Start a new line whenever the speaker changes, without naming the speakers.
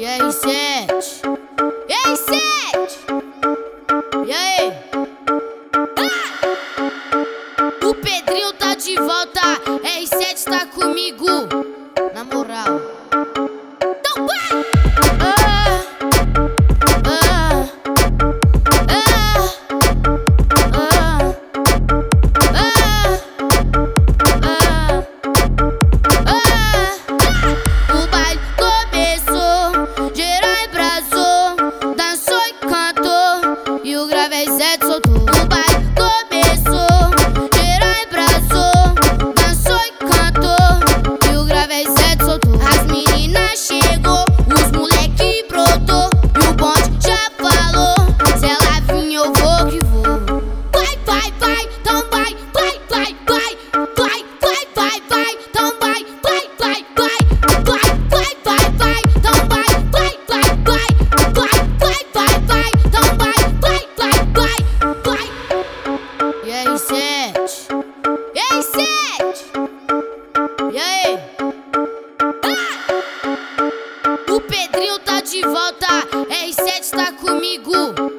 E aí, sete? E aí, sete? E aí? Ah! O Pedrinho tá de volta, R7 tá comigo. Crio tá de volta, R7 tá comigo.